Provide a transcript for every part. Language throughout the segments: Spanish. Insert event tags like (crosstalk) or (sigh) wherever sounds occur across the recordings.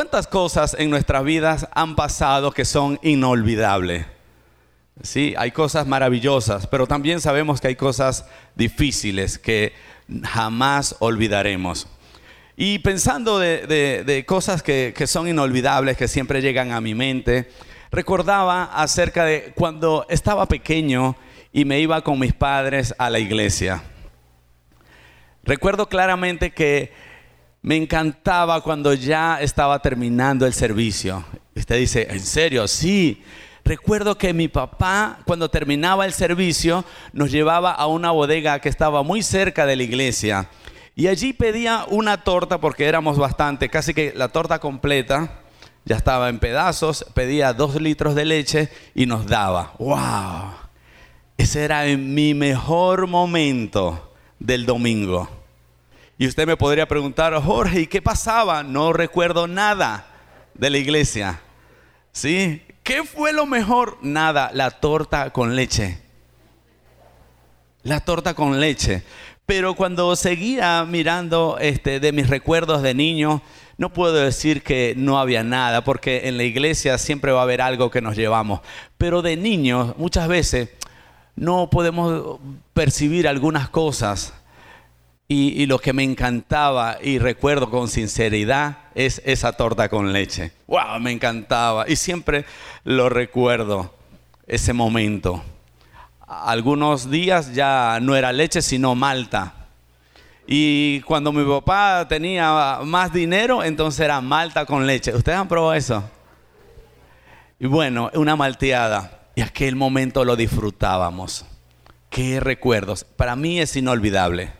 ¿Cuántas cosas en nuestras vidas han pasado que son inolvidables? Sí, hay cosas maravillosas, pero también sabemos que hay cosas difíciles que jamás olvidaremos. Y pensando de, cosas que, que son inolvidables, que siempre llegan a mi mente, recordaba acerca de cuando estaba pequeño y me iba con mis padres a la iglesia. Recuerdo claramente que me encantaba cuando ya estaba terminando el servicio. Usted dice, ¿en serio? Sí. Recuerdo que mi papá, cuando terminaba el servicio, nos llevaba a una bodega que estaba muy cerca de la iglesia. Y allí pedía una torta, porque éramos bastante, casi que la torta completa, ya estaba en pedazos, pedía dos litros de leche y nos daba. ¡Wow! Ese era mi mejor momento del domingo. Y usted me podría preguntar, Jorge, ¿y qué pasaba? No recuerdo nada de la iglesia. ¿Sí? ¿Qué fue lo mejor? Nada, la torta con leche. La torta con leche. Pero cuando seguía mirando este, de mis recuerdos de niño, no puedo decir que no había nada, porque en la iglesia siempre va a haber algo que nos llevamos. Pero de niños, muchas veces no podemos percibir algunas cosas y, lo que me encantaba y recuerdo con sinceridad es esa torta con leche. ¡Wow! Me encantaba. Y siempre lo recuerdo, ese momento. Algunos días ya no era leche, sino malta. Y cuando mi papá tenía más dinero, entonces era malta con leche. ¿Ustedes han probado eso? Y bueno, una malteada. Y aquel momento lo disfrutábamos. Qué recuerdos. Para mí es inolvidable.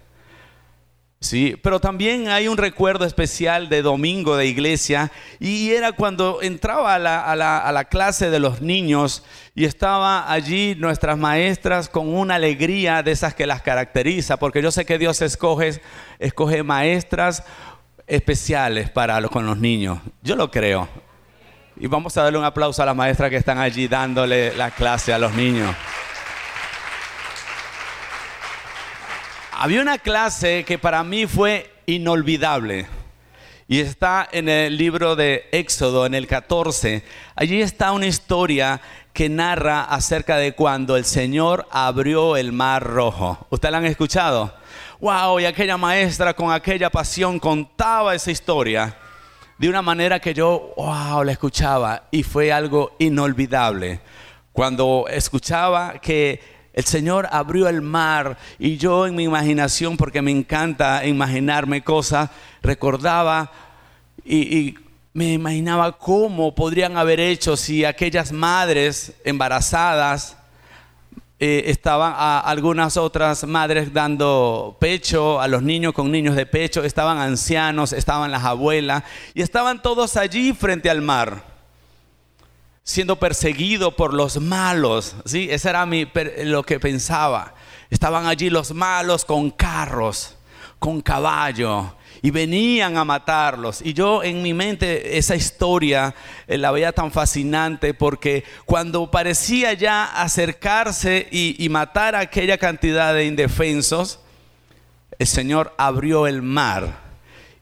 Sí, pero también hay un recuerdo especial de domingo de iglesia y era cuando entraba a la, clase de los niños y estaba allí nuestras maestras con una alegría de esas que las caracteriza, porque yo sé que Dios escoge, escoge maestras especiales para con los niños, yo lo creo. Y vamos a darle un aplauso a las maestras que están allí dándole la clase a los niños. Había una clase que para mí fue inolvidable. Y está en el libro de Éxodo, en el 14. Allí está una historia que narra acerca de cuando el Señor abrió el mar rojo. ¿Ustedes la han escuchado? ¡Wow! Y aquella maestra con aquella pasión contaba esa historia de una manera que yo, wow, la escuchaba. Y fue algo inolvidable. Cuando escuchaba que el Señor abrió el mar y yo en mi imaginación, porque me encanta imaginarme cosas, recordaba y, me imaginaba cómo podrían haber hecho si aquellas madres embarazadas eh, estaban a algunas otras madres dando pecho a los niños con niños de pecho, estaban ancianos, estaban las abuelas y estaban todos allí frente al mar siendo perseguido por los malos. ¿sí? Eso era mi, lo que pensaba. Estaban allí los malos con carros, con caballo, y venían a matarlos. Y yo en mi mente esa historia eh, la veía tan fascinante porque cuando parecía ya acercarse y, y matar a aquella cantidad de indefensos, el Señor abrió el mar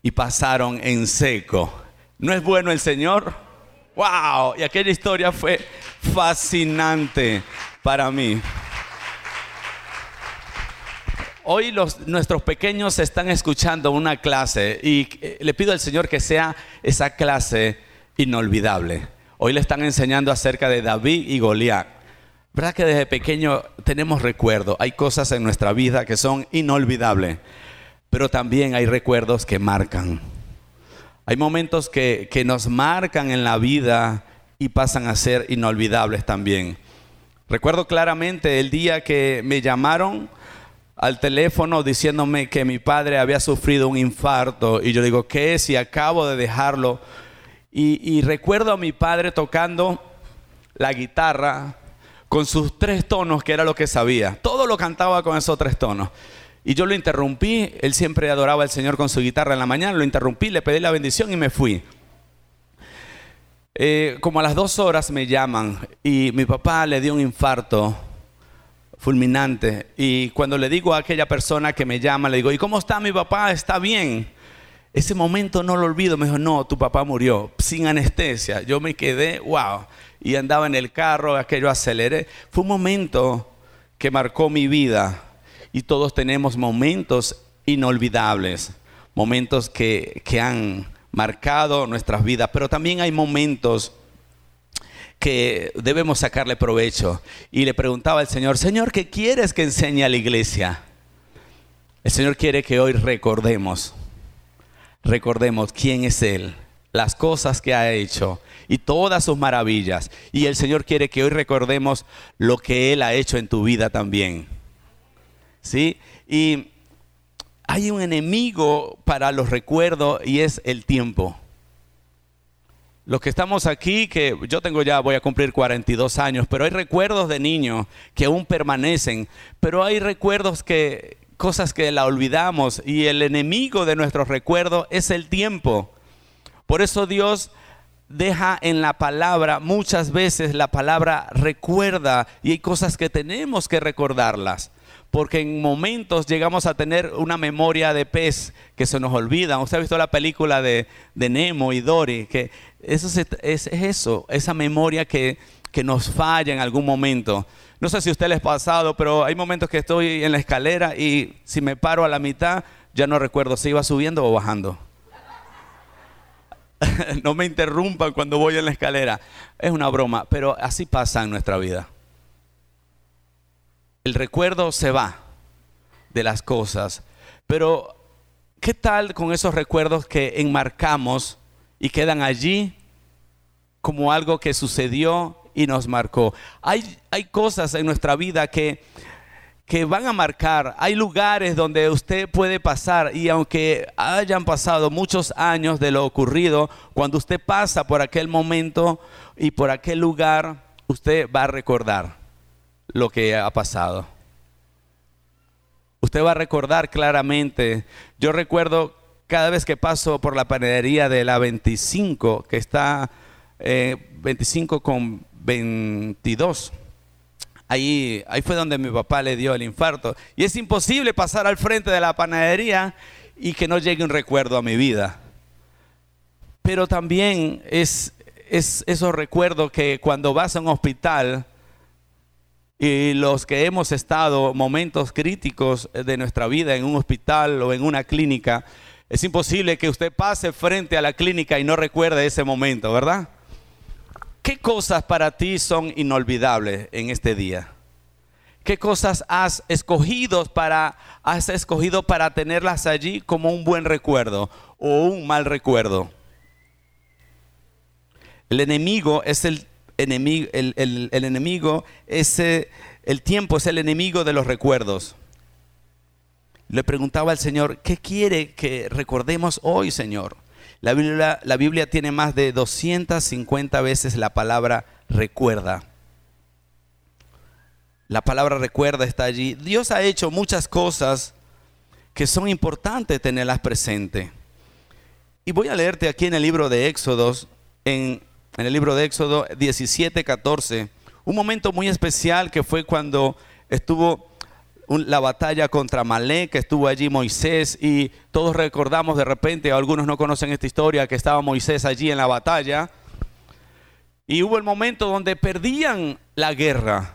y pasaron en seco. ¿No es bueno el Señor? ¡Wow! Y aquella historia fue fascinante para mí. Hoy los, nuestros pequeños están escuchando una clase y eh, le pido al Señor que sea esa clase inolvidable. Hoy le están enseñando acerca de David y Goliat. ¿Verdad que desde pequeño tenemos recuerdos? Hay cosas en nuestra vida que son inolvidables, pero también hay recuerdos que marcan. Hay momentos que, nos marcan en la vida y pasan a ser inolvidables también. Recuerdo claramente el día que me llamaron al teléfono diciéndome que mi padre había sufrido un infarto y yo digo, ¿qué es? Y acabo de dejarlo. Y, y, recuerdo a mi padre tocando la guitarra con sus tres tonos, que era lo que sabía. Todo lo cantaba con esos tres tonos. Y yo lo interrumpí, él siempre adoraba al Señor con su guitarra en la mañana, lo interrumpí, le pedí la bendición y me fui. Eh, como a las dos horas me llaman y mi papá le dio un infarto fulminante. Y cuando le digo a aquella persona que me llama, le digo, ¿y cómo está mi papá? ¿Está bien? ese momento no lo olvido. Me dijo, no, tu papá murió sin anestesia. Yo me quedé, wow. Y andaba en el carro, aquello aceleré. Fue un momento que marcó mi vida. Y todos tenemos momentos inolvidables, momentos que, que han marcado nuestras vidas, pero también hay momentos que debemos sacarle provecho. Y le preguntaba al Señor, Señor, ¿qué quieres que enseñe a la iglesia? El Señor quiere que hoy recordemos, recordemos quién es Él, las cosas que ha hecho y todas sus maravillas. Y el Señor quiere que hoy recordemos lo que Él ha hecho en tu vida también. ¿Sí? Y hay un enemigo para los recuerdos y es el tiempo. Los que estamos aquí, que yo tengo ya, voy a cumplir 42 años, pero hay recuerdos de niños que aún permanecen, pero hay recuerdos que, cosas que la olvidamos y el enemigo de nuestros recuerdos es el tiempo. Por eso Dios deja en la palabra, muchas veces la palabra recuerda y hay cosas que tenemos que recordarlas porque en momentos llegamos a tener una memoria de pez que se nos olvida. Usted ha visto la película de, Nemo y Dory, que eso es, eso, esa memoria que, que nos falla en algún momento. No sé si a usted le ha pasado, pero hay momentos que estoy en la escalera y si me paro a la mitad, ya no recuerdo si iba subiendo o bajando. (laughs) no me interrumpan cuando voy en la escalera. Es una broma, pero así pasa en nuestra vida el recuerdo se va de las cosas, pero ¿qué tal con esos recuerdos que enmarcamos y quedan allí como algo que sucedió y nos marcó? Hay, hay cosas en nuestra vida que, que van a marcar, hay lugares donde usted puede pasar y aunque hayan pasado muchos años de lo ocurrido, cuando usted pasa por aquel momento y por aquel lugar, usted va a recordar lo que ha pasado. Usted va a recordar claramente, yo recuerdo cada vez que paso por la panadería de la 25, que está 25 eh, con 22. Ahí, ahí fue donde mi papá le dio el infarto. Y es imposible pasar al frente de la panadería y que no llegue un recuerdo a mi vida. Pero también es, es esos recuerdos que cuando vas a un hospital, y los que hemos estado momentos críticos de nuestra vida en un hospital o en una clínica, es imposible que usted pase frente a la clínica y no recuerde ese momento, ¿verdad? ¿Qué cosas para ti son inolvidables en este día? ¿Qué cosas has escogido para has escogido para tenerlas allí como un buen recuerdo o un mal recuerdo? El enemigo es el enemigo, el, enemigo, ese, el tiempo es el enemigo de los recuerdos. Le preguntaba al Señor, ¿qué quiere que recordemos hoy, Señor? La Biblia, la Biblia tiene más de 250 veces la palabra recuerda. La palabra recuerda está allí. Dios ha hecho muchas cosas que son importantes tenerlas presentes. Y voy a leerte aquí en el libro de Éxodos, en en el libro de Éxodo 17, 14, un momento muy especial que fue cuando estuvo la batalla contra Malé, que estuvo allí Moisés y todos recordamos de repente, algunos no conocen esta historia, que estaba Moisés allí en la batalla. Y hubo el momento donde perdían la guerra.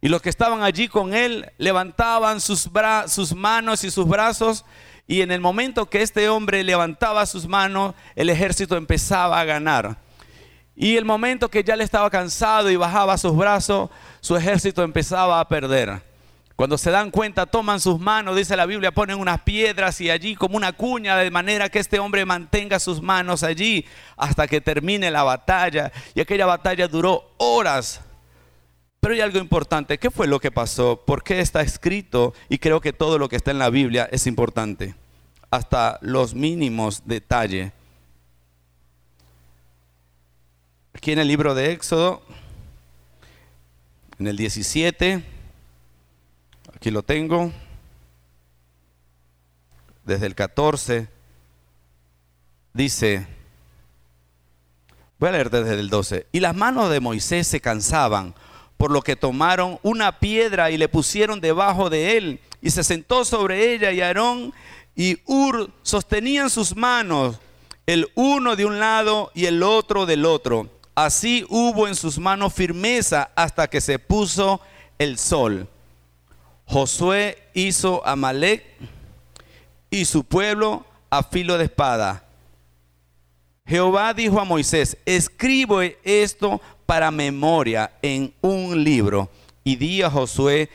Y los que estaban allí con él levantaban sus, sus manos y sus brazos. Y en el momento que este hombre levantaba sus manos, el ejército empezaba a ganar. Y el momento que ya le estaba cansado y bajaba sus brazos, su ejército empezaba a perder. Cuando se dan cuenta, toman sus manos, dice la Biblia, ponen unas piedras y allí como una cuña, de manera que este hombre mantenga sus manos allí hasta que termine la batalla. Y aquella batalla duró horas. Pero hay algo importante, ¿qué fue lo que pasó? ¿Por qué está escrito? Y creo que todo lo que está en la Biblia es importante, hasta los mínimos detalles. Aquí en el libro de Éxodo, en el 17, aquí lo tengo, desde el 14, dice, voy a leer desde el 12, y las manos de Moisés se cansaban, por lo que tomaron una piedra y le pusieron debajo de él, y se sentó sobre ella, y Aarón y Ur sostenían sus manos, el uno de un lado y el otro del otro. Así hubo en sus manos firmeza hasta que se puso el sol. Josué hizo a Malek y su pueblo a filo de espada. Jehová dijo a Moisés, escribo esto para memoria en un libro y di a Josué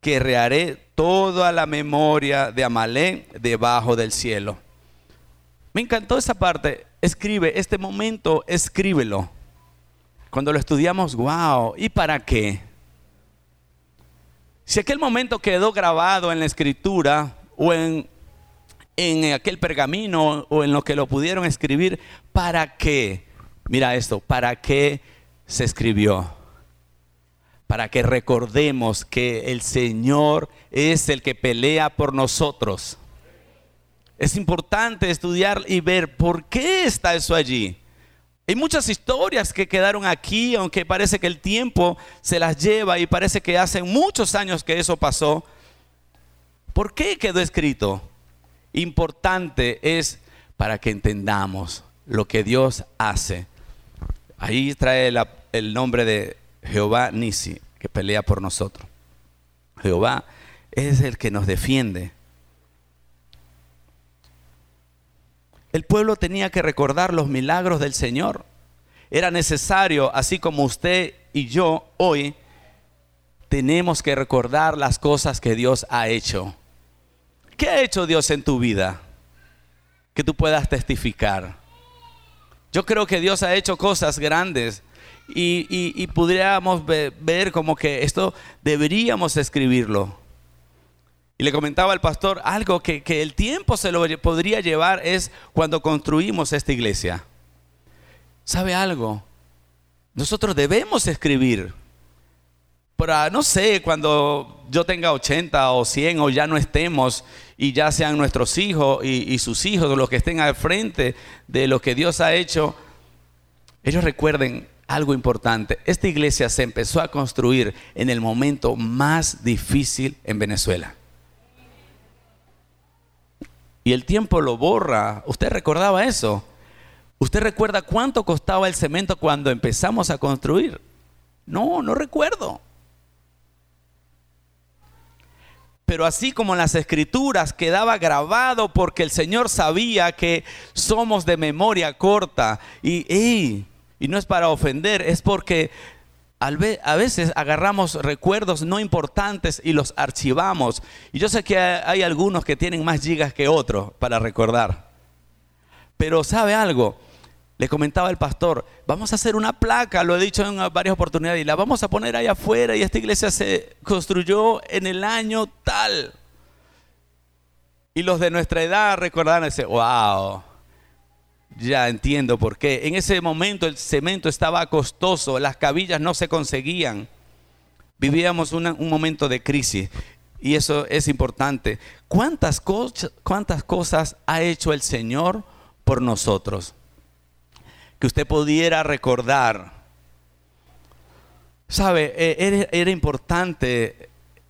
que rearé toda la memoria de Amalek debajo del cielo. Me encantó esa parte. Escribe, este momento, escríbelo. Cuando lo estudiamos, wow, ¿y para qué? Si aquel momento quedó grabado en la escritura o en, en aquel pergamino o en lo que lo pudieron escribir, ¿para qué? Mira esto, ¿para qué se escribió? Para que recordemos que el Señor es el que pelea por nosotros. Es importante estudiar y ver por qué está eso allí. Hay muchas historias que quedaron aquí, aunque parece que el tiempo se las lleva y parece que hace muchos años que eso pasó. ¿Por qué quedó escrito? Importante es para que entendamos lo que Dios hace. Ahí trae el nombre de Jehová Nisi, que pelea por nosotros. Jehová es el que nos defiende. El pueblo tenía que recordar los milagros del Señor. Era necesario, así como usted y yo hoy, tenemos que recordar las cosas que Dios ha hecho. ¿Qué ha hecho Dios en tu vida? Que tú puedas testificar. Yo creo que Dios ha hecho cosas grandes y, y, podríamos ver como que esto deberíamos escribirlo. Y le comentaba al pastor algo que, el tiempo se lo podría llevar es cuando construimos esta iglesia. ¿Sabe algo? Nosotros debemos escribir. Para, no sé, cuando yo tenga 80 o 100 o ya no estemos y ya sean nuestros hijos y, y sus hijos los que estén al frente de lo que Dios ha hecho, ellos recuerden algo importante. Esta iglesia se empezó a construir en el momento más difícil en Venezuela y el tiempo lo borra. ¿Usted recordaba eso? ¿Usted recuerda cuánto costaba el cemento cuando empezamos a construir? No, no recuerdo. Pero así como en las escrituras quedaba grabado porque el Señor sabía que somos de memoria corta y, y no es para ofender, es porque a veces agarramos recuerdos no importantes y los archivamos. Y yo sé que hay algunos que tienen más gigas que otros para recordar. Pero ¿sabe algo? Le comentaba el pastor, vamos a hacer una placa, lo he dicho en varias oportunidades, y la vamos a poner ahí afuera y esta iglesia se construyó en el año tal. Y los de nuestra edad recordarán ese, wow, ya entiendo por qué. En ese momento el cemento estaba costoso, las cabillas no se conseguían. Vivíamos un momento de crisis y eso es importante. ¿Cuántas, ¿Cuántas cosas ha hecho el Señor por nosotros? Que usted pudiera recordar. Sabe, e, era, importante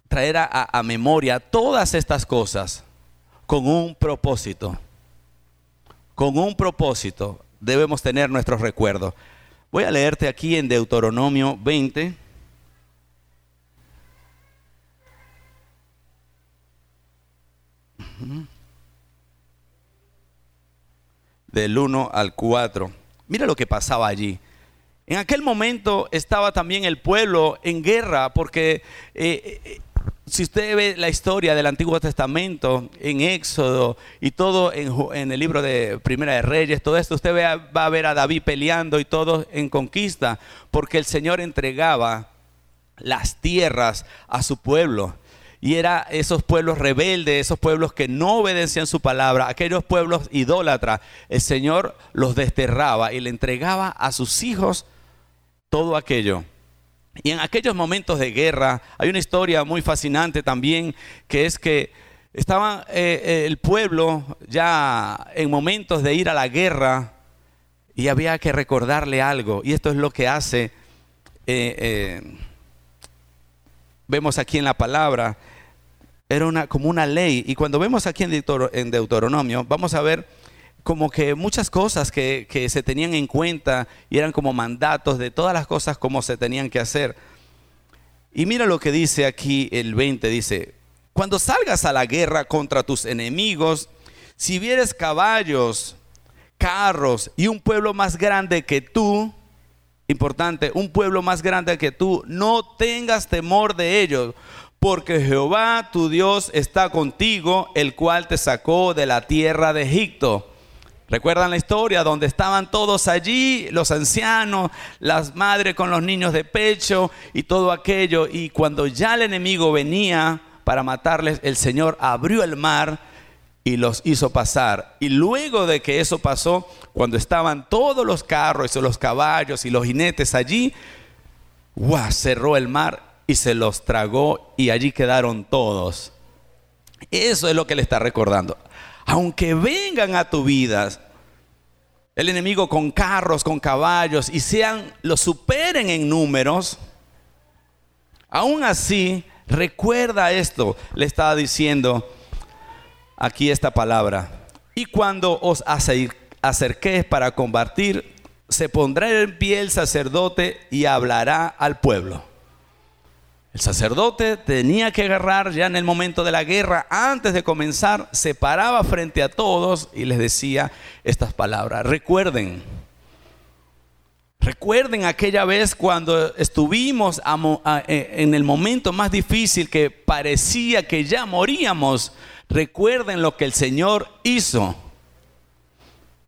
traer a memoria todas estas cosas con un propósito con un propósito debemos tener nuestros recuerdos. Voy a leerte aquí en Deuteronomio 20. Del 1 al 4. Mira lo que pasaba allí. En aquel momento estaba también el pueblo en guerra porque eh, eh, si usted ve la historia del Antiguo Testamento en Éxodo y todo en, el libro de Primera de Reyes, todo esto, usted va a ver a David peleando y todo en conquista, porque el Señor entregaba las tierras a su pueblo. Y era esos pueblos rebeldes, esos pueblos que no obedecían su palabra, aquellos pueblos idólatras, el Señor los desterraba y le entregaba a sus hijos todo aquello. Y en aquellos momentos de guerra, hay una historia muy fascinante también, que es que estaba eh, eh, el pueblo ya en momentos de ir a la guerra y había que recordarle algo. Y esto es lo que hace, eh, vemos aquí en la palabra, era una, como una ley. Y cuando vemos aquí en, en Deuteronomio, vamos a ver como que muchas cosas que, que, se tenían en cuenta y eran como mandatos de todas las cosas como se tenían que hacer. Y mira lo que dice aquí el 20, dice, cuando salgas a la guerra contra tus enemigos, si vieres caballos, carros y un pueblo más grande que tú, importante, un pueblo más grande que tú, no tengas temor de ellos, porque Jehová tu Dios está contigo, el cual te sacó de la tierra de Egipto. ¿Recuerdan la historia donde estaban todos allí, los ancianos, las madres con los niños de pecho y todo aquello? Y cuando ya el enemigo venía para matarles, el Señor abrió el mar y los hizo pasar. Y luego de que eso pasó, cuando estaban todos los carros y los caballos y los jinetes allí, ¡guau! cerró el mar y se los tragó y allí quedaron todos. Eso es lo que le está recordando. Aunque vengan a tu vida el enemigo con carros, con caballos y sean, lo superen en números, aún así Recuerda esto, le estaba diciendo aquí esta palabra. Y cuando os acerquéis para combatir, se pondrá en pie el sacerdote y hablará al pueblo. El sacerdote tenía que agarrar ya en el momento de la guerra, antes de comenzar, se paraba frente a todos y les decía estas palabras. Recuerden, Recuerden aquella vez cuando estuvimos e, en el momento más difícil que parecía que ya moríamos. Recuerden lo que el Señor hizo.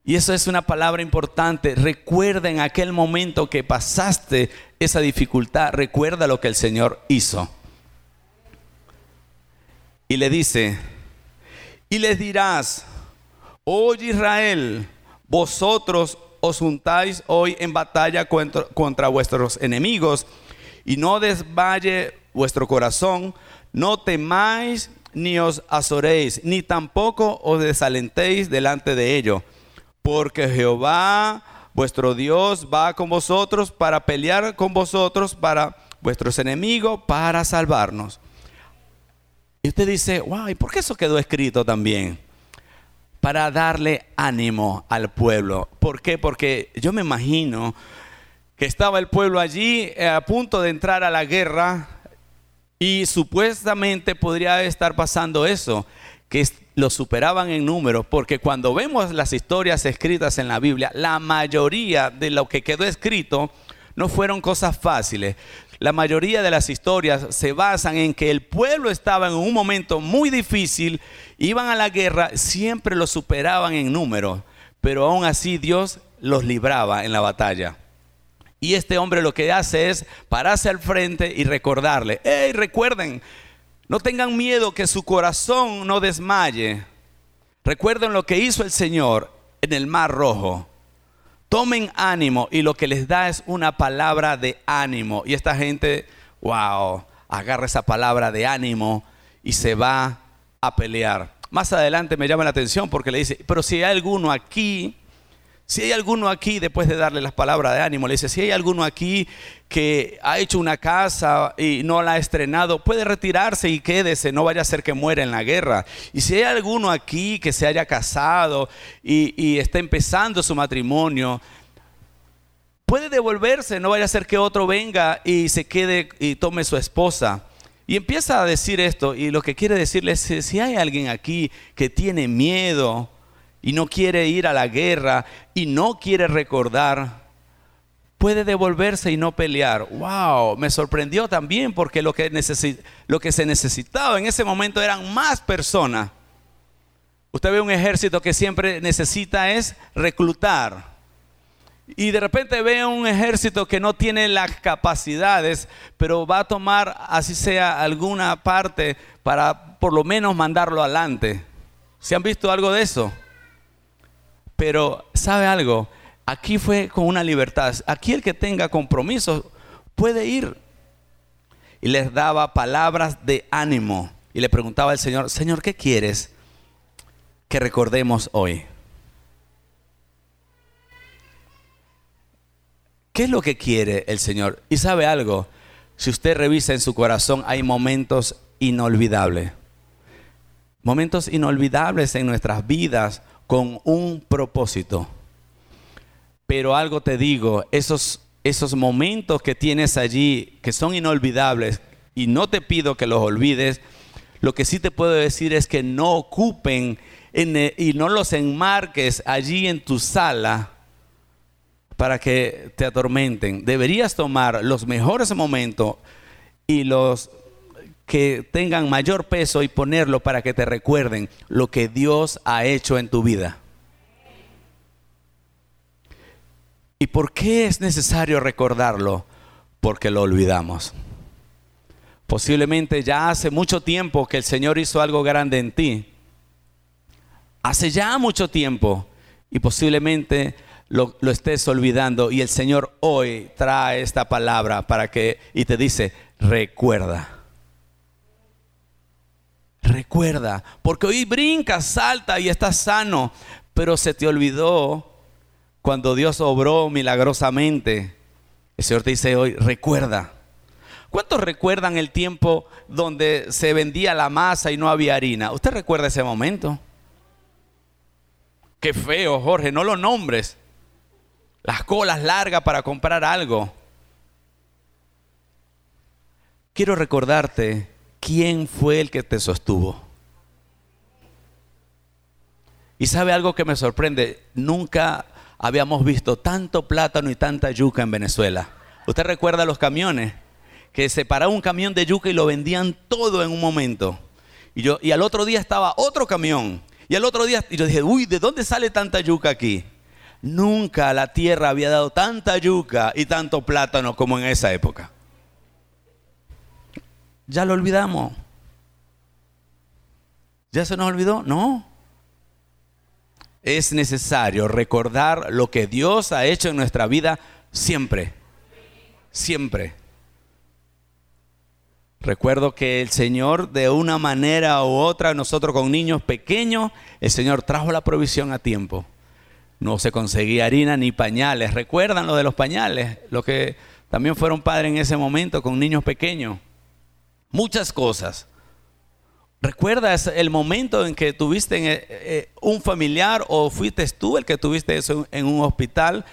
Y eso es una palabra importante. Recuerden aquel momento que pasaste esa dificultad. Recuerda lo que el Señor hizo. Y le dice, y les dirás, oye Israel, vosotros os juntáis hoy en batalla contra, vuestros enemigos y no desvalle vuestro corazón, no temáis ni os azoréis, ni tampoco os desalentéis delante de ello, porque Jehová vuestro Dios va con vosotros para pelear con vosotros, para vuestros enemigos, para salvarnos. Y usted dice, wow, ¿y por qué eso quedó escrito también? para darle ánimo al pueblo. ¿Por qué? Porque yo me imagino que estaba el pueblo allí eh, a punto de entrar a la guerra y supuestamente podría estar pasando eso, que lo superaban en número, porque cuando vemos las historias escritas en la Biblia, la mayoría de lo que quedó escrito no fueron cosas fáciles. La mayoría de las historias se basan en que el pueblo estaba en un momento muy difícil, iban a la guerra, siempre lo superaban en número, pero aún así Dios los libraba en la batalla. Y este hombre lo que hace es pararse al frente y recordarle, hey, recuerden, no tengan miedo que su corazón no desmaye. Recuerden lo que hizo el Señor en el Mar Rojo. Tomen ánimo y lo que les da es una palabra de ánimo. Y esta gente, wow, agarra esa palabra de ánimo y se va a pelear. Más adelante me llama la atención porque le dice, pero si hay alguno aquí si hay alguno aquí, después de darle las palabras de ánimo, le dice, si hay alguno aquí que ha hecho una casa y no la ha estrenado, puede retirarse y quédese, no vaya a ser que muera en la guerra. Y si hay alguno aquí que se haya casado y, está empezando su matrimonio, puede devolverse, no vaya a ser que otro venga y se quede y tome su esposa. Y empieza a decir esto y lo que quiere decirle es, si hay alguien aquí que tiene miedo, y no quiere ir a la guerra y no quiere recordar, puede devolverse y no pelear. ¡Wow! Me sorprendió también porque lo que, se necesitaba en ese momento eran más personas. Usted ve un ejército que siempre necesita es reclutar. Y de repente ve un ejército que no tiene las capacidades, pero va a tomar, así sea, alguna parte para por lo menos mandarlo adelante. ¿Se han visto algo de eso? Pero, ¿sabe algo? Aquí fue con una libertad. Aquí el que tenga compromiso puede ir. Y les daba palabras de ánimo. Y le preguntaba al Señor, Señor, ¿qué quieres que recordemos hoy? ¿Qué es lo que quiere el Señor? Y sabe algo, si usted revisa en su corazón, hay momentos inolvidables. Momentos inolvidables en nuestras vidas con un propósito. Pero algo te digo, esos, esos momentos que tienes allí, que son inolvidables, y no te pido que los olvides, lo que sí te puedo decir es que no ocupen y no los enmarques allí en tu sala para que te atormenten. Deberías tomar los mejores momentos y los que tengan mayor peso y ponerlo para que te recuerden lo que Dios ha hecho en tu vida. ¿Y por qué es necesario recordarlo? Porque lo olvidamos. Posiblemente ya hace mucho tiempo que el Señor hizo algo grande en ti. Hace ya mucho tiempo. Y posiblemente lo, estés olvidando. Y el Señor hoy trae esta palabra para que, y te dice, recuerda. Recuerda. Porque hoy brincas, salta y estás sano. Pero se te olvidó cuando Dios obró milagrosamente. El Señor te dice hoy, recuerda. ¿Cuántos recuerdan el tiempo donde se vendía la masa y no había harina? ¿Usted recuerda ese momento? Qué feo, Jorge, no lo nombres. Las colas largas para comprar algo. Quiero recordarte quién fue el que te sostuvo. Y sabe algo que me sorprende, nunca habíamos visto tanto plátano y tanta yuca en Venezuela. ¿Usted recuerda los camiones? que se paraba un camión de yuca y lo vendían todo en un momento. Y, yo, y al otro día estaba otro camión. Y al otro día, yo dije, uy, ¿de dónde sale tanta yuca aquí? Nunca la tierra había dado tanta yuca y tanto plátano como en esa época. Ya lo olvidamos. ¿Ya se nos olvidó? No. Es necesario recordar lo que Dios ha hecho en nuestra vida siempre. Siempre. Recuerdo que el Señor de una manera u otra, nosotros con niños pequeños, el Señor trajo la provisión a tiempo. No se conseguía harina ni pañales. ¿Recuerdan lo de los pañales? Los que también fueron padres en ese momento con niños pequeños. Muchas cosas. ¿Recuerdas el momento en que tuviste eh, eh, un familiar o fuiste tú el que tuviste eso en un hospital?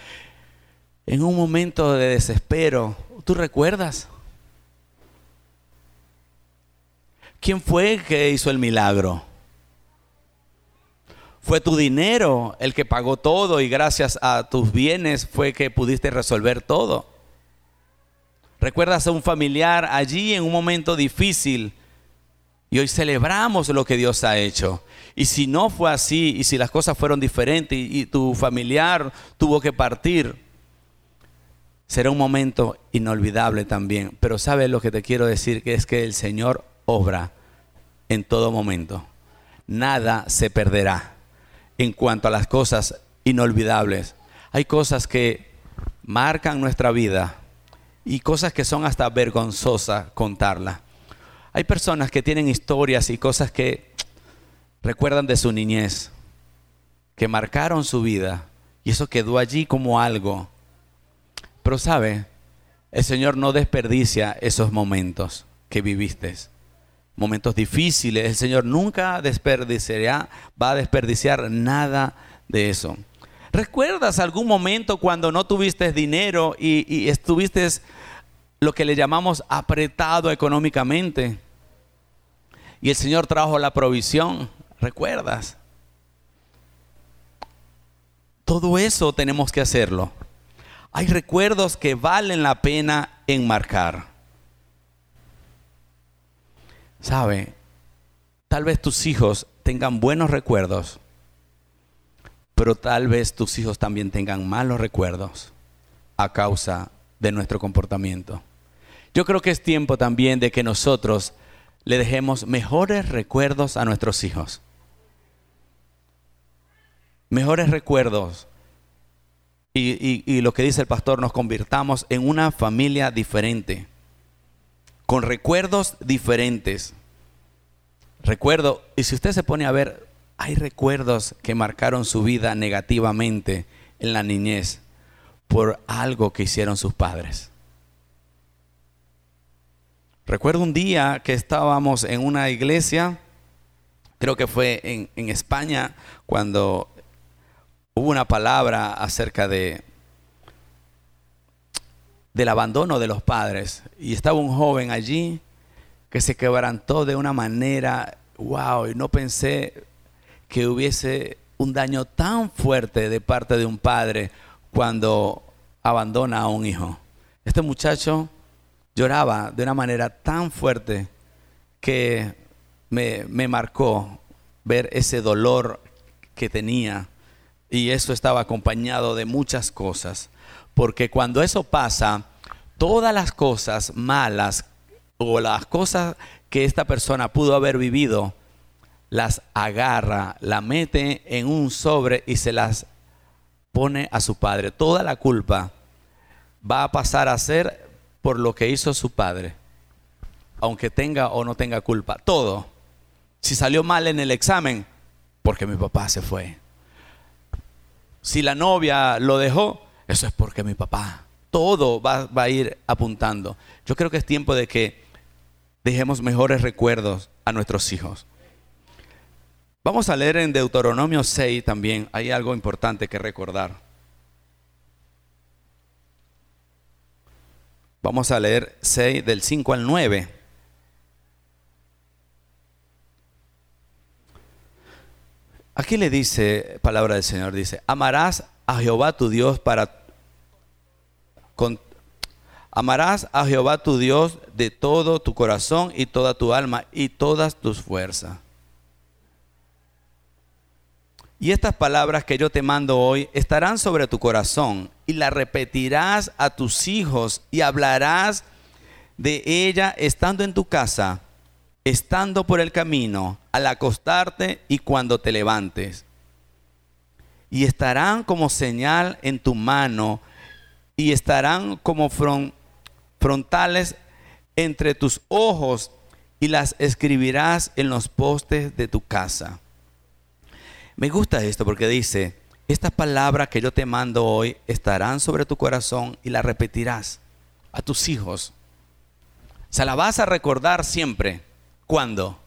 En un momento de desespero. ¿Tú recuerdas? ¿Quién fue que hizo el milagro? Fue tu dinero el que pagó todo y gracias a tus bienes fue que pudiste resolver todo. ¿Recuerdas a un familiar allí en un momento difícil? Y hoy celebramos lo que Dios ha hecho. Y si no fue así, y si las cosas fueron diferentes y, tu familiar tuvo que partir, será un momento inolvidable también. Pero sabes lo que te quiero decir, que es que el Señor obra en todo momento. Nada se perderá en cuanto a las cosas inolvidables. Hay cosas que marcan nuestra vida y cosas que son hasta vergonzosas contarlas. Hay personas que tienen historias y cosas que recuerdan de su niñez, que marcaron su vida y eso quedó allí como algo. Pero sabe, el Señor no desperdicia esos momentos que viviste momentos difíciles, el Señor nunca desperdiciará, va a desperdiciar nada de eso. ¿Recuerdas algún momento cuando no tuviste dinero y, y estuviste lo que le llamamos apretado económicamente? Y el Señor trajo la provisión. ¿Recuerdas? Todo eso tenemos que hacerlo. Hay recuerdos que valen la pena enmarcar. ¿Sabe? Tal vez tus hijos tengan buenos recuerdos, pero tal vez tus hijos también tengan malos recuerdos a causa de nuestro comportamiento. Yo creo que es tiempo también de que nosotros le dejemos mejores recuerdos a nuestros hijos. Mejores recuerdos. Y, y, lo que dice el pastor, nos convirtamos en una familia diferente con recuerdos diferentes. Recuerdo, y si usted se pone a ver, hay recuerdos que marcaron su vida negativamente en la niñez por algo que hicieron sus padres. Recuerdo un día que estábamos en una iglesia creo que fue en, España cuando hubo una palabra acerca de del abandono de los padres y estaba un joven allí que se quebrantó de una manera, wow, y no pensé que hubiese un daño tan fuerte de parte de un padre cuando abandona a un hijo. Este muchacho lloraba de una manera tan fuerte que me, me marcó ver ese dolor que tenía y eso estaba acompañado de muchas cosas. Porque cuando eso pasa, todas las cosas malas o las cosas que esta persona pudo haber vivido, las agarra, la mete en un sobre y se las pone a su padre. Toda la culpa va a pasar a ser por lo que hizo su padre, aunque tenga o no tenga culpa. Todo. Si salió mal en el examen, porque mi papá se fue. Si la novia lo dejó, eso es porque mi papá. Todo va, a ir apuntando. Yo creo que es tiempo de que dejemos mejores recuerdos a nuestros hijos. Vamos a leer en Deuteronomio 6 también, hay algo importante que recordar. Vamos a leer 6 del 5 al 9. Aquí le dice, palabra del Señor, dice, amarás a Jehová tu Dios para... Con, amarás a Jehová tu Dios de todo tu corazón y toda tu alma y todas tus fuerzas. Y estas palabras que yo te mando hoy estarán sobre tu corazón y las repetirás a tus hijos y hablarás de ella estando en tu casa, estando por el camino, al acostarte y cuando te levantes. Y estarán como señal en tu mano y estarán como frontales entre tus ojos y las escribirás en los postes de tu casa me gusta esto porque dice, estas palabras que yo te mando hoy estarán sobre tu corazón y las repetirás a tus hijos. Se la vas a recordar siempre. ¿Cuándo?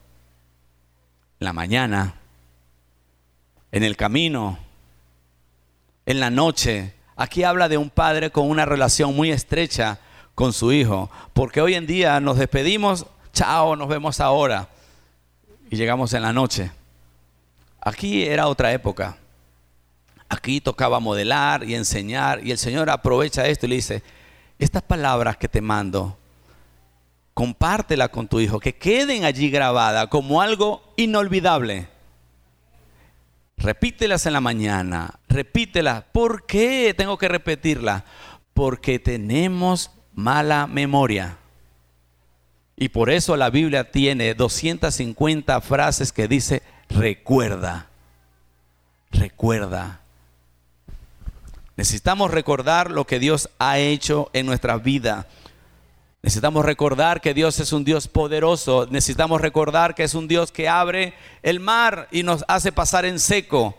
En la mañana, en el camino, en la noche. Aquí habla de un padre con una relación muy estrecha con su hijo, porque hoy en día nos despedimos, chao, nos vemos ahora, y llegamos en la noche. Aquí era otra época. Aquí tocaba modelar y enseñar y el Señor aprovecha esto y le dice, estas palabras que te mando, compártela con tu hijo, que queden allí grabadas como algo inolvidable. Repítelas en la mañana, repítelas. ¿Por qué tengo que repetirla? Porque tenemos mala memoria. Y por eso la Biblia tiene 250 frases que dice recuerda, recuerda. Necesitamos recordar lo que Dios ha hecho en nuestra vida. Necesitamos recordar que Dios es un Dios poderoso. Necesitamos recordar que es un Dios que abre el mar y nos hace pasar en seco.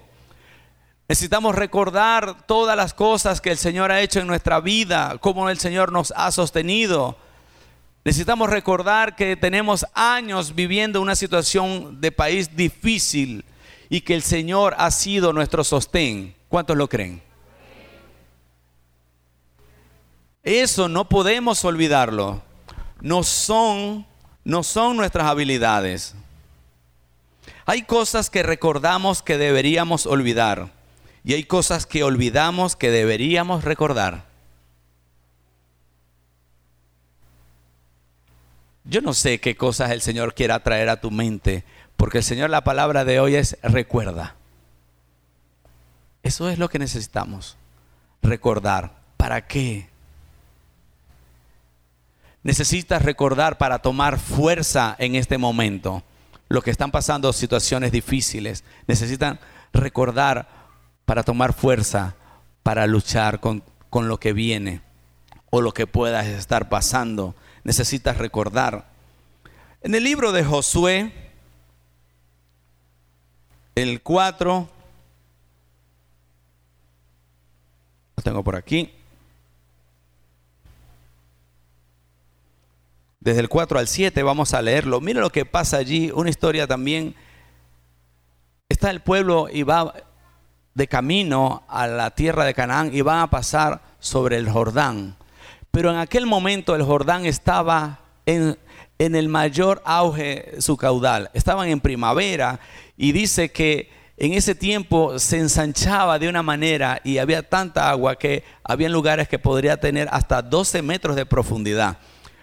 Necesitamos recordar todas las cosas que el Señor ha hecho en nuestra vida, cómo el Señor nos ha sostenido. Necesitamos recordar que tenemos años viviendo una situación de país difícil y que el Señor ha sido nuestro sostén. ¿Cuántos lo creen? Eso no podemos olvidarlo. No son, no son nuestras habilidades. Hay cosas que recordamos que deberíamos olvidar y hay cosas que olvidamos que deberíamos recordar. Yo no sé qué cosas el Señor quiera traer a tu mente, porque el Señor la palabra de hoy es recuerda. Eso es lo que necesitamos, recordar. ¿Para qué? Necesitas recordar para tomar fuerza en este momento. Los que están pasando situaciones difíciles necesitan recordar para tomar fuerza, para luchar con, con lo que viene o lo que puedas estar pasando necesitas recordar. En el libro de Josué, el 4, lo tengo por aquí. Desde el 4 al 7 vamos a leerlo. Mira lo que pasa allí, una historia también está el pueblo y va de camino a la tierra de Canaán y van a pasar sobre el Jordán. Pero en aquel momento el Jordán estaba en, en el mayor auge su caudal. Estaban en primavera y dice que en ese tiempo se ensanchaba de una manera y había tanta agua que había lugares que podría tener hasta 12 metros de profundidad.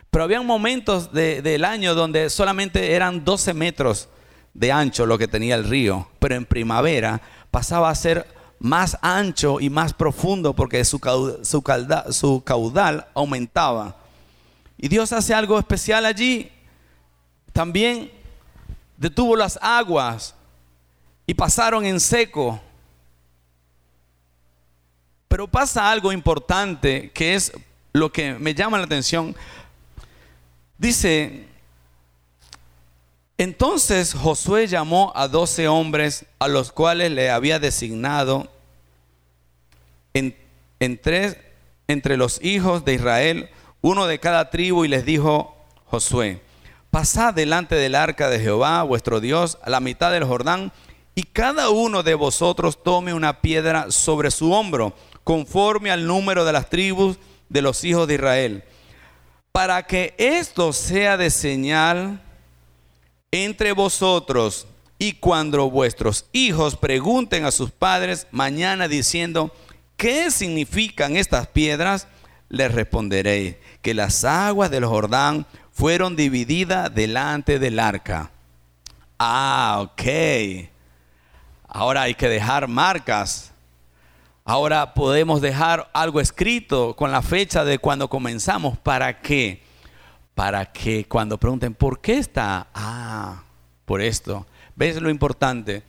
Pero había momentos del año donde solamente eran 12 metros de ancho lo que tenía el río, pero en primavera pasaba a ser más ancho y más profundo porque su, su caudal aumentaba. Y Dios hace algo especial allí. También detuvo las aguas y pasaron en seco. Pero pasa algo importante que es lo que me llama la atención. Dice, entonces Josué llamó a doce hombres a los cuales le había designado en, entre los hijos de Israel, uno de cada tribu, y les dijo Josué, pasad delante del arca de Jehová, vuestro Dios, a la mitad del Jordán, y cada uno de vosotros tome una piedra sobre su hombro, conforme al número de las tribus de los hijos de Israel para que esto sea de señal entre vosotros y cuando vuestros hijos pregunten a sus padres mañana diciendo, ¿qué significan estas piedras? Les responderé que las aguas del Jordán fueron divididas delante del arca. Ah, ok. Ahora hay que dejar marcas Ahora podemos dejar algo escrito con la fecha de cuando comenzamos. ¿Para qué? Para que cuando pregunten, ¿por qué está? Ah, por esto. ¿Ves lo importante?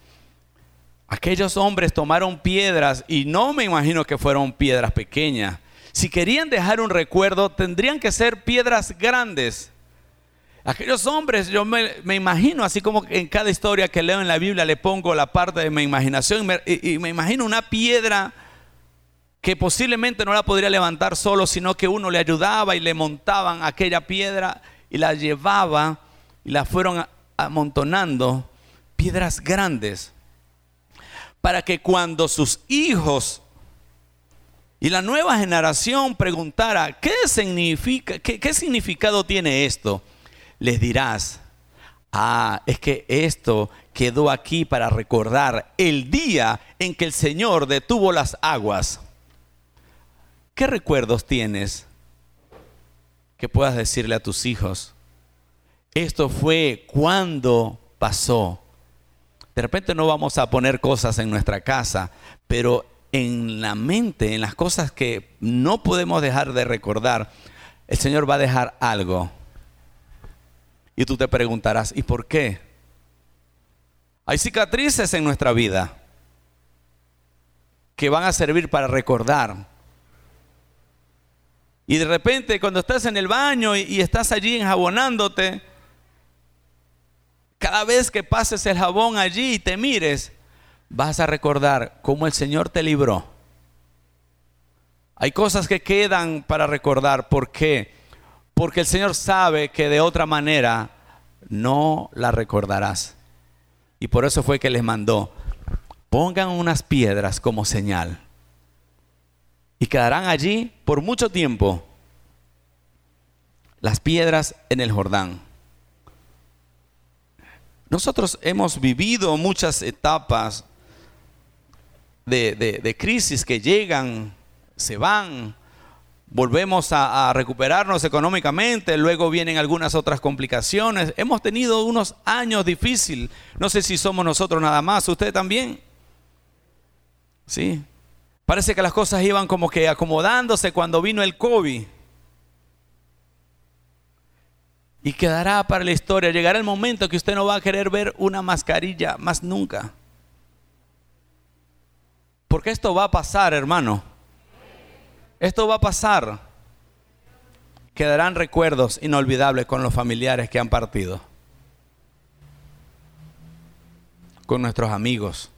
Aquellos hombres tomaron piedras y no me imagino que fueron piedras pequeñas. Si querían dejar un recuerdo, tendrían que ser piedras grandes. Aquellos hombres, yo me, imagino, así como en cada historia que leo en la Biblia le pongo la parte de mi imaginación y me imagino una piedra que posiblemente no la podría levantar solo, sino que uno le ayudaba y le montaban aquella piedra y la llevaba y la fueron amontonando, piedras grandes, para que cuando sus hijos y la nueva generación preguntara, ¿qué significa, qué, qué significado tiene esto? Les dirás, ah, es que esto quedó aquí para recordar el día en que el Señor detuvo las aguas ¿Qué recuerdos tienes que puedas decirle a tus hijos? Esto fue cuando pasó. De repente no vamos a poner cosas en nuestra casa, pero en la mente, en las cosas que no podemos dejar de recordar, el Señor va a dejar algo. Y tú te preguntarás, ¿y por qué? Hay cicatrices en nuestra vida que van a servir para recordar y de repente cuando estás en el baño y, estás allí enjabonándote, cada vez que pases el jabón allí y te mires, vas a recordar cómo el Señor te libró. Hay cosas que quedan para recordar. ¿Por qué? Porque el Señor sabe que de otra manera no la recordarás. Y por eso fue que les mandó, pongan unas piedras como señal y quedarán allí por mucho tiempo las piedras en el Jordán. Nosotros hemos vivido muchas etapas de, crisis que llegan, se van, volvemos a, a, recuperarnos económicamente, luego vienen algunas otras complicaciones. Hemos tenido unos años difíciles. No sé si somos nosotros nada más, usted también. Sí, Parece que las cosas iban como que acomodándose cuando vino el COVID. Y quedará para la historia. Llegará el momento que usted no va a querer ver una mascarilla más nunca. Porque esto va a pasar, hermano. Esto va a pasar. Quedarán recuerdos inolvidables con los familiares que han partido. Con nuestros amigos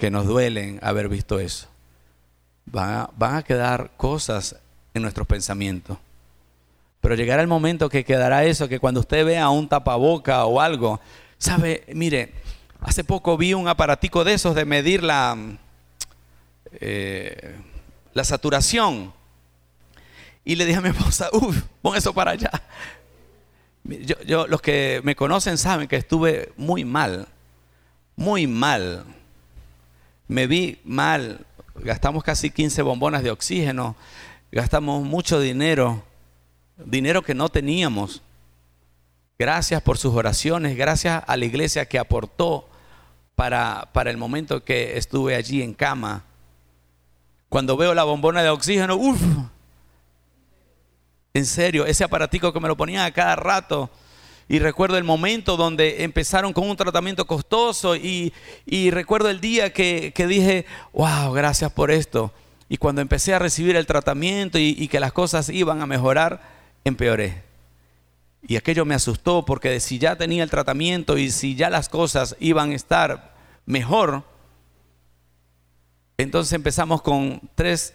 que nos duelen haber visto eso. Van a, quedar cosas en nuestros pensamientos. Pero llegará el momento que quedará eso, que cuando usted vea un tapaboca o algo, sabe, mire, Hace poco vi un aparatico de esos de medir la, eh, la saturación. Y le dije a mi esposa, (laughs) uff, pon eso para allá. Yo, los que me conocen saben que estuve muy mal, muy mal. Me vi mal. Gastamos casi 15 bombonas de oxígeno. Gastamos mucho dinero, dinero que no teníamos. Gracias por sus oraciones, gracias a la iglesia que aportó para, para el momento que estuve allí en cama. Cuando veo la bombona de oxígeno, uff, en serio, ese aparatico que me lo ponían a cada rato. Y recuerdo el momento donde empezaron con un tratamiento costoso y, recuerdo el día que, dije, wow, gracias por esto. Y cuando empecé a recibir el tratamiento y, y, que las cosas iban a mejorar, empeoré. Y aquello me asustó porque si ya tenía el tratamiento y si ya las cosas iban a estar mejor, entonces empezamos con tres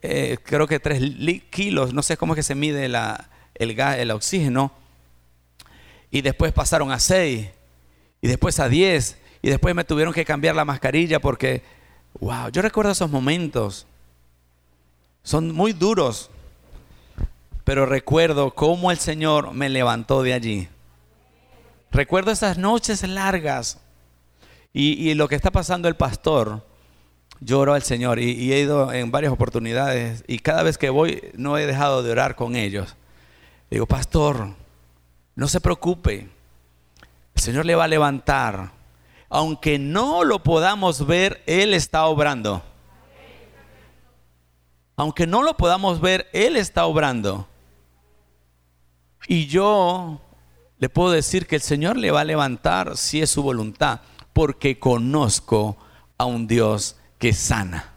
eh, creo que 3 kilos, no sé cómo es que se mide el, gas, el oxígeno, y después pasaron a 6, y después a 10, y después me tuvieron que cambiar la mascarilla porque, wow, yo recuerdo esos momentos, son muy duros, pero recuerdo cómo el Señor me levantó de allí. Recuerdo esas noches largas y, y lo que está pasando el pastor yo al Señor y, he ido en varias oportunidades y cada vez que voy no he dejado de orar con ellos. Digo, pastor, no se preocupe, el Señor le va a levantar. Aunque no lo podamos ver, Él está obrando. Aunque no lo podamos ver, Él está obrando. Y yo le puedo decir que el Señor le va a levantar si es su voluntad, porque conozco a un Dios que sana.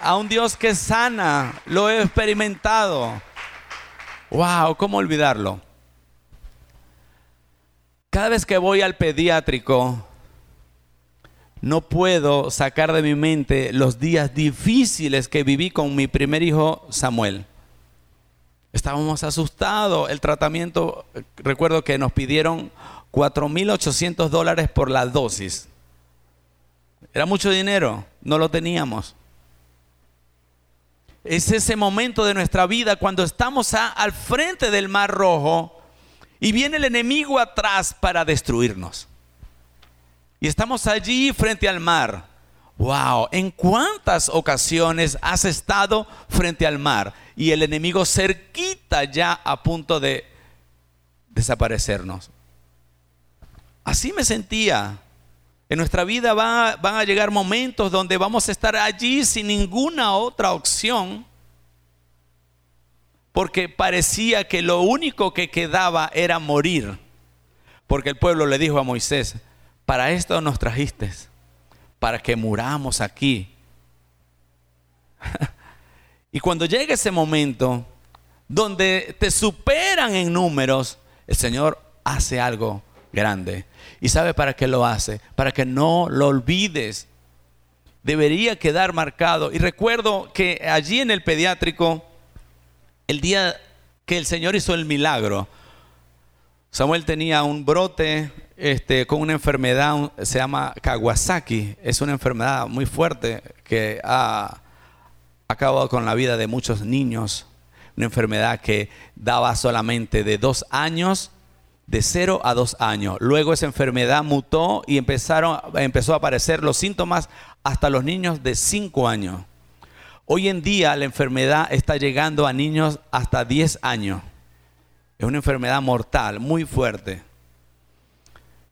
A un Dios que sana, lo he experimentado. Wow, ¿cómo olvidarlo? Cada vez que voy al pediátrico, no puedo sacar de mi mente los días difíciles que viví con mi primer hijo Samuel. Estábamos asustados. El tratamiento, recuerdo que nos pidieron 4.800 dólares por la dosis. Era mucho dinero, no lo teníamos. Es ese momento de nuestra vida cuando estamos al frente del mar rojo y viene el enemigo atrás para destruirnos. Y estamos allí frente al mar. Wow, ¿en cuántas ocasiones has estado frente al mar y el enemigo cerquita ya a punto de desaparecernos? Así me sentía. En nuestra vida van a llegar momentos donde vamos a estar allí sin ninguna otra opción, porque parecía que lo único que quedaba era morir, porque el pueblo le dijo a Moisés, para esto nos trajiste, para que muramos aquí. (laughs) y cuando llega ese momento donde te superan en números, el Señor hace algo grande. ¿Y sabe para qué lo hace? Para que no lo olvides. Debería quedar marcado. Y recuerdo que allí en el pediátrico, el día que el Señor hizo el milagro, Samuel tenía un brote este, con una enfermedad, se llama Kawasaki. Es una enfermedad muy fuerte que ha acabado con la vida de muchos niños. Una enfermedad que daba solamente de dos años de 0 a 2 años. Luego esa enfermedad mutó y empezaron, empezó a aparecer los síntomas hasta los niños de 5 años. Hoy en día la enfermedad está llegando a niños hasta 10 años. Es una enfermedad mortal, muy fuerte.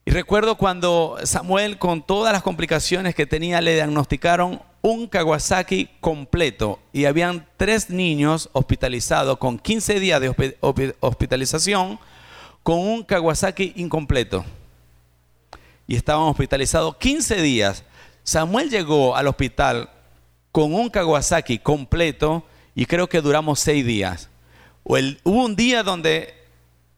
Y recuerdo cuando Samuel, con todas las complicaciones que tenía, le diagnosticaron un Kawasaki completo y habían tres niños hospitalizados con 15 días de hospitalización con un Kawasaki incompleto. Y estaban hospitalizados 15 días. Samuel llegó al hospital con un Kawasaki completo y creo que duramos 6 días. O hubo un día donde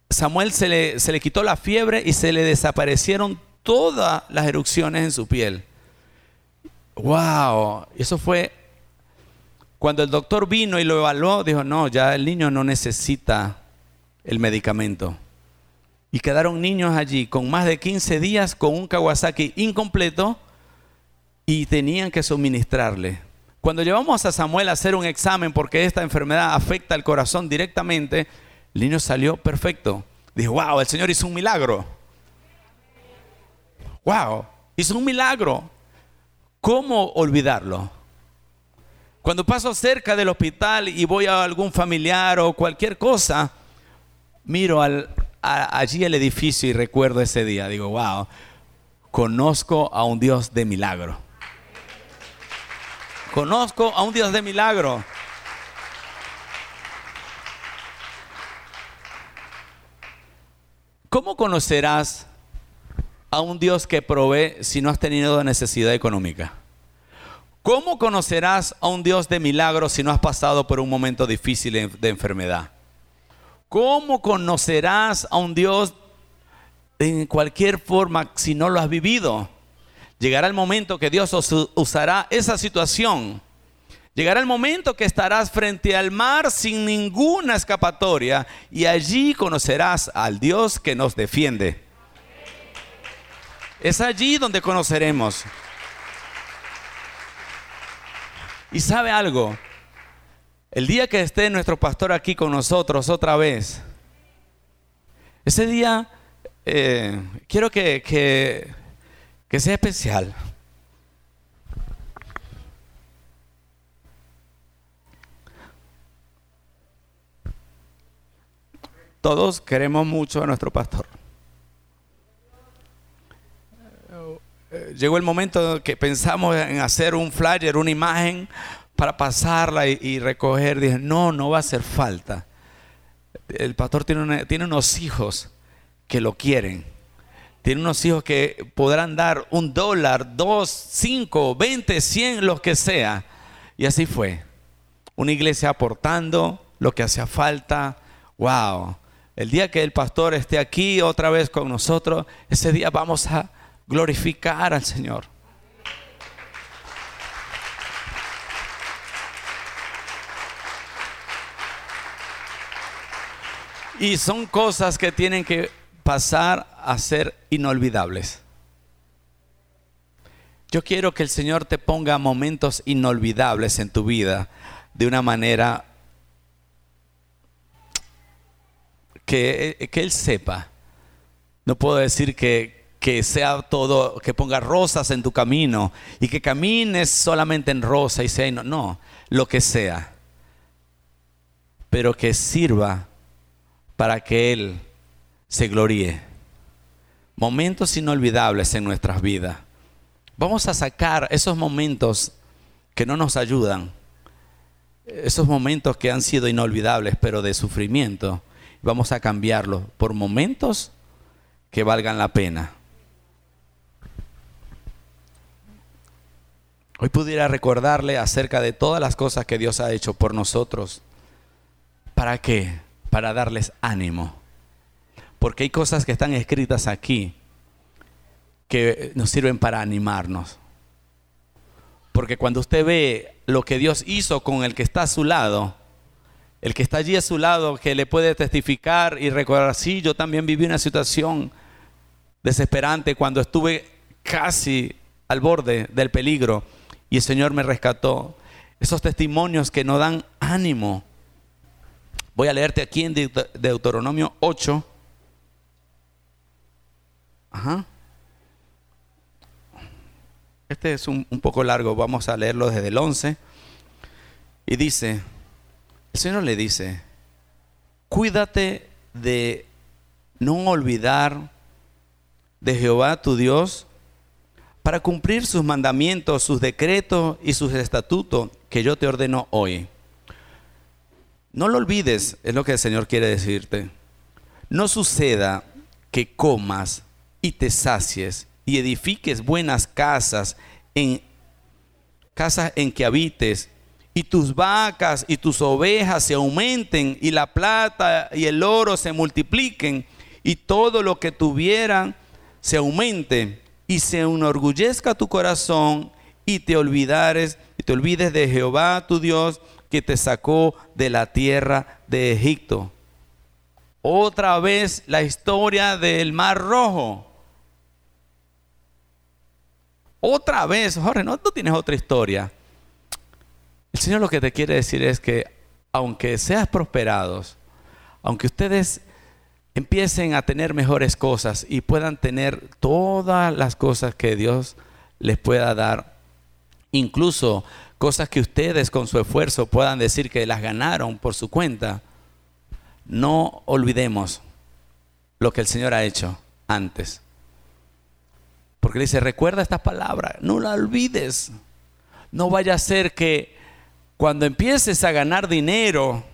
Samuel se le, se le quitó la fiebre y se le desaparecieron todas las erupciones en su piel. ¡Wow! Eso fue cuando el doctor vino y lo evaluó, dijo, no, ya el niño no necesita el medicamento. Y quedaron niños allí con más de 15 días con un Kawasaki incompleto y tenían que suministrarle. Cuando llevamos a Samuel a hacer un examen porque esta enfermedad afecta al corazón directamente, el niño salió perfecto. Dijo, wow, el Señor hizo un milagro. Wow, hizo un milagro. ¿Cómo olvidarlo? Cuando paso cerca del hospital y voy a algún familiar o cualquier cosa, miro allí el edificio y recuerdo ese día. Digo, wow, conozco a un Dios de milagro. Conozco a un Dios de milagro. ¿Cómo conocerás a un Dios que provee si no has tenido necesidad económica? ¿Cómo conocerás a un Dios de milagros si no has pasado por un momento difícil de enfermedad? ¿Cómo conocerás a un Dios en cualquier forma si no lo has vivido? Llegará el momento que Dios usará esa situación. Llegará el momento que estarás frente al mar sin ninguna escapatoria y allí conocerás al Dios que nos defiende. Es allí donde conoceremos. Y sabe algo, el día que esté nuestro pastor aquí con nosotros otra vez, ese día eh, quiero que, que, que sea especial. Todos queremos mucho a nuestro pastor. Llegó el momento que pensamos en hacer un flyer, una imagen para pasarla y, recoger. Dije, no, no va a hacer falta. El pastor tiene, tiene unos hijos que lo quieren. Tiene unos hijos que podrán dar un dólar, dos, cinco, veinte, cien, lo que sea. Y así fue. Una iglesia aportando lo que hacía falta. Wow. El día que el pastor esté aquí otra vez con nosotros, ese día vamos a glorificar al Señor. Y son cosas que tienen que pasar a ser inolvidables. Yo quiero que el Señor te ponga momentos inolvidables en tu vida de una manera que, que Él sepa. No puedo decir que, que sea todo, que ponga rosas en tu camino y que camines solamente en rosa y sea, no, no, lo que sea, pero que sirva para que Él se gloríe. Momentos inolvidables en nuestras vidas. Vamos a sacar esos momentos que no nos ayudan, esos momentos que han sido inolvidables, pero de sufrimiento. Vamos a cambiarlos por momentos que valgan la pena. Hoy pudiera recordarle acerca de todas las cosas que Dios ha hecho por nosotros. ¿Para qué? Para darles ánimo. Porque hay cosas que están escritas aquí que nos sirven para animarnos. Porque cuando usted ve lo que Dios hizo con el que está a su lado, el que está allí a su lado, que le puede testificar y recordar, sí, yo también viví una situación desesperante cuando estuve casi al borde del peligro y el Señor me rescató. Esos testimonios que nos dan ánimo. Voy a leerte aquí en Deuteronomio 8. Ajá. Este es un, un, poco largo, vamos a leerlo desde el 11. Y dice, el Señor le dice, cuídate de no olvidar de Jehová tu Dios para cumplir sus mandamientos, sus decretos y sus estatutos que yo te ordeno hoy. No lo olvides, es lo que el Señor quiere decirte. No suceda que comas y te sacies y edifiques buenas casas en casas en que habites y tus vacas y tus ovejas se aumenten y la plata y el oro se multipliquen y todo lo que tuvieran se aumente y se enorgullezca tu corazón y te olvidares y te olvides de Jehová tu Dios que te sacó de la tierra de Egipto. Otra vez la historia del Mar Rojo. Otra vez, Jorge, no, no tienes otra historia. El Señor lo que te quiere decir es que aunque seas prosperados, aunque ustedes empiecen a tener mejores cosas y puedan tener todas las cosas que Dios les pueda dar, incluso cosas que ustedes con su esfuerzo puedan decir que las ganaron por su cuenta, no olvidemos lo que el Señor ha hecho antes. Porque le dice, recuerda esta palabra, no la olvides. No vaya a ser que cuando empieces a ganar dinero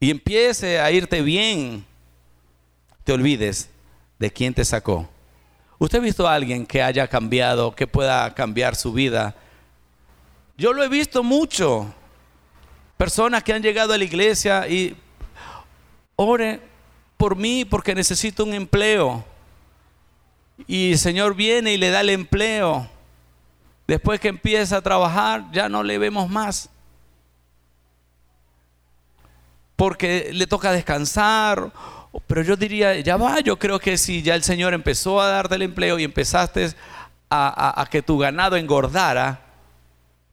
y empiece a irte bien, te olvides de quién te sacó. ¿Usted ha visto a alguien que haya cambiado, que pueda cambiar su vida? Yo lo he visto mucho. Personas que han llegado a la iglesia y ore por mí porque necesito un empleo. Y el Señor viene y le da el empleo. Después que empieza a trabajar, ya no le vemos más. Porque le toca descansar. Pero yo diría, ya va, yo creo que si ya el Señor empezó a darte el empleo y empezaste a, que tu ganado engordara,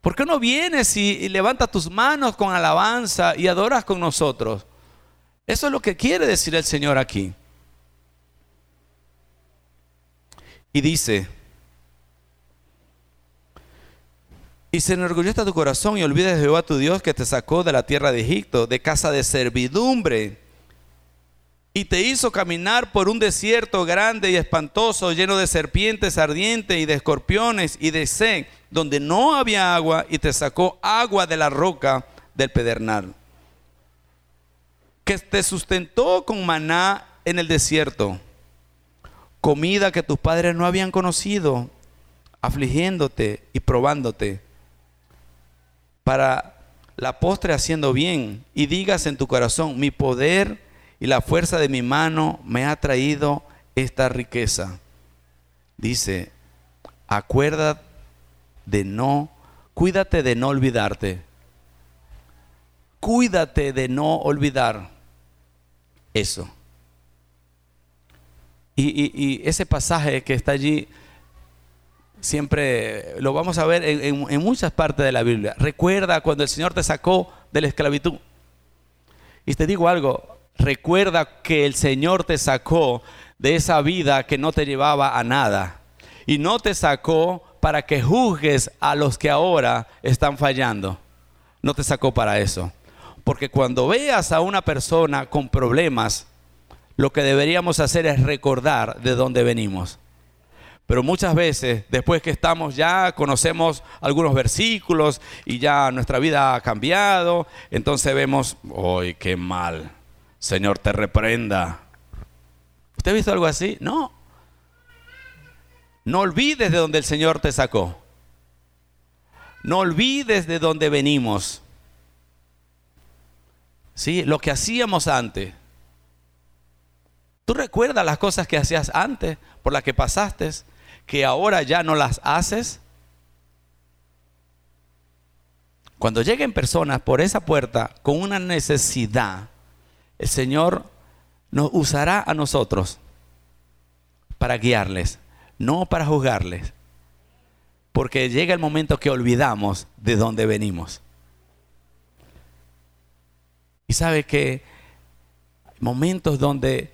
¿por qué no vienes y, levantas tus manos con alabanza y adoras con nosotros? Eso es lo que quiere decir el Señor aquí. Y dice, y se enorgullezca tu corazón y olvides de Jehová tu Dios que te sacó de la tierra de Egipto, de casa de servidumbre, y te hizo caminar por un desierto grande y espantoso, lleno de serpientes ardientes y de escorpiones y de sed, donde no había agua, y te sacó agua de la roca del pedernal, que te sustentó con maná en el desierto comida que tus padres no habían conocido, afligiéndote y probándote, para la postre haciendo bien, y digas en tu corazón, mi poder y la fuerza de mi mano me ha traído esta riqueza. Dice, acuerda de no, cuídate de no olvidarte. Cuídate de no olvidar eso. Y, ese pasaje que está allí, siempre lo vamos a ver en, muchas partes de la Biblia. Recuerda cuando el Señor te sacó de la esclavitud. Y te digo algo, recuerda que el Señor te sacó de esa vida que no te llevaba a nada. Y no te sacó para que juzgues a los que ahora están fallando. No te sacó para eso. Porque cuando veas a una persona con problemas, lo que deberíamos hacer es recordar de dónde venimos. Pero muchas veces, después que estamos ya, conocemos algunos versículos y ya nuestra vida ha cambiado, entonces vemos, ¡ay, qué mal! Señor, te reprenda. ¿Usted ha visto algo así? No. No olvides de dónde el Señor te sacó. No olvides de dónde venimos. Sí, lo que hacíamos antes. Tú recuerdas las cosas que hacías antes, por las que pasaste, que ahora ya no las haces. Cuando lleguen personas por esa puerta con una necesidad, el Señor nos usará a nosotros para guiarles, no para juzgarles. Porque llega el momento que olvidamos de dónde venimos. Y sabe que momentos donde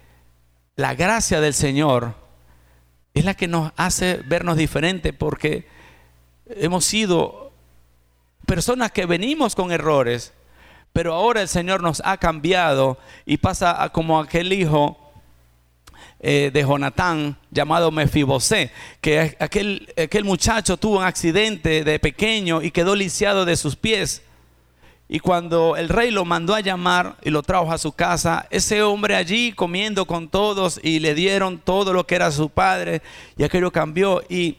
la gracia del Señor es la que nos hace vernos diferente porque hemos sido personas que venimos con errores, pero ahora el Señor nos ha cambiado y pasa como aquel hijo eh, de Jonatán llamado Mefibosé, que aquel, aquel muchacho tuvo un accidente de pequeño y quedó lisiado de sus pies. Y cuando el rey lo mandó a llamar y lo trajo a su casa, ese hombre allí comiendo con todos y le dieron todo lo que era su padre y aquello cambió. Y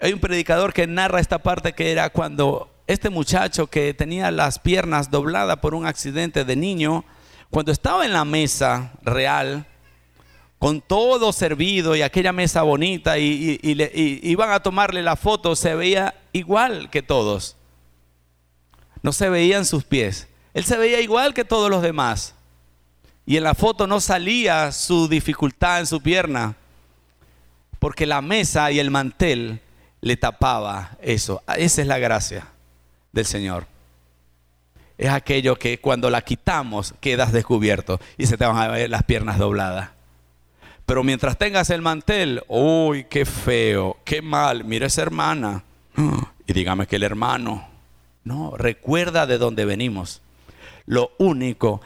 hay un predicador que narra esta parte que era cuando este muchacho que tenía las piernas dobladas por un accidente de niño, cuando estaba en la mesa real, con todo servido y aquella mesa bonita y, iban a tomarle la foto, se veía igual que todos no se veían sus pies. Él se veía igual que todos los demás. y en la foto no salía su dificultad en su pierna, porque la mesa y el mantel le tapaba eso. Esa es la gracia del Señor. Es aquello que cuando la quitamos quedas descubierto y se te van a ver las piernas dobladas. Pero mientras tengas el mantel, uy, qué feo, qué mal, mira esa hermana. (gasps) Y dígame que el hermano. No, recuerda de dónde venimos. Lo único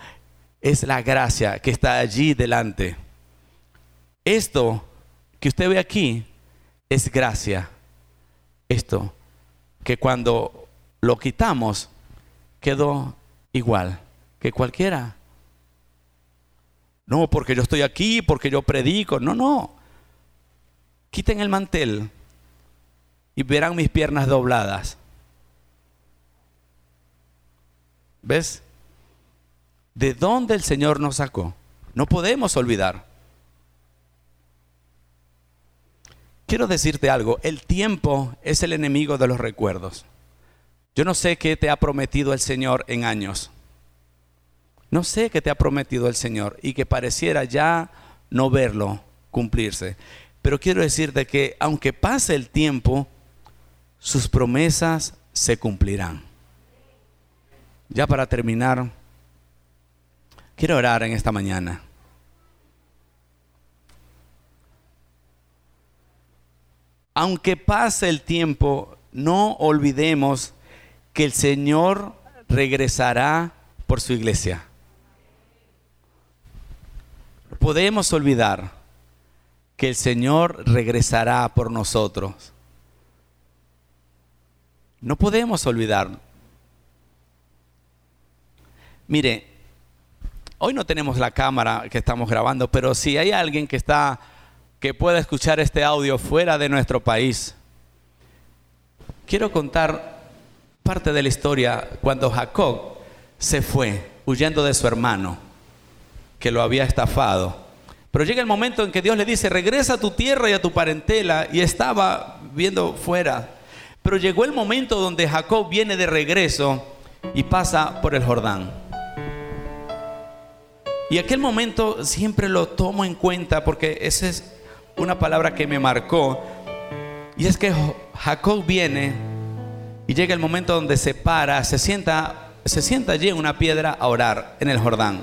es la gracia que está allí delante. Esto que usted ve aquí es gracia. Esto que cuando lo quitamos quedó igual que cualquiera. No, porque yo estoy aquí, porque yo predico. No, no. Quiten el mantel y verán mis piernas dobladas. ¿Ves? ¿De dónde el Señor nos sacó? No podemos olvidar. Quiero decirte algo, el tiempo es el enemigo de los recuerdos. Yo no sé qué te ha prometido el Señor en años. No sé qué te ha prometido el Señor y que pareciera ya no verlo cumplirse. Pero quiero decirte que aunque pase el tiempo, sus promesas se cumplirán. Ya para terminar, quiero orar en esta mañana. Aunque pase el tiempo, no olvidemos que el Señor regresará por su iglesia podemos olvidar que el Señor regresará por nosotros. No podemos olvidar. Mire, hoy no tenemos la cámara que estamos grabando, pero si hay alguien que está que pueda escuchar este audio fuera de nuestro país, quiero contar parte de la historia cuando Jacob se fue huyendo de su hermano que lo había estafado. Pero llega el momento en que Dios le dice, regresa a tu tierra y a tu parentela, y estaba viendo fuera. Pero llegó el momento donde Jacob viene de regreso y pasa por el Jordán. Y aquel momento siempre lo tomo en cuenta porque esa es una palabra que me marcó. Y es que Jacob viene y llega el momento donde se para, se sienta, se sienta allí en una piedra a orar en el Jordán.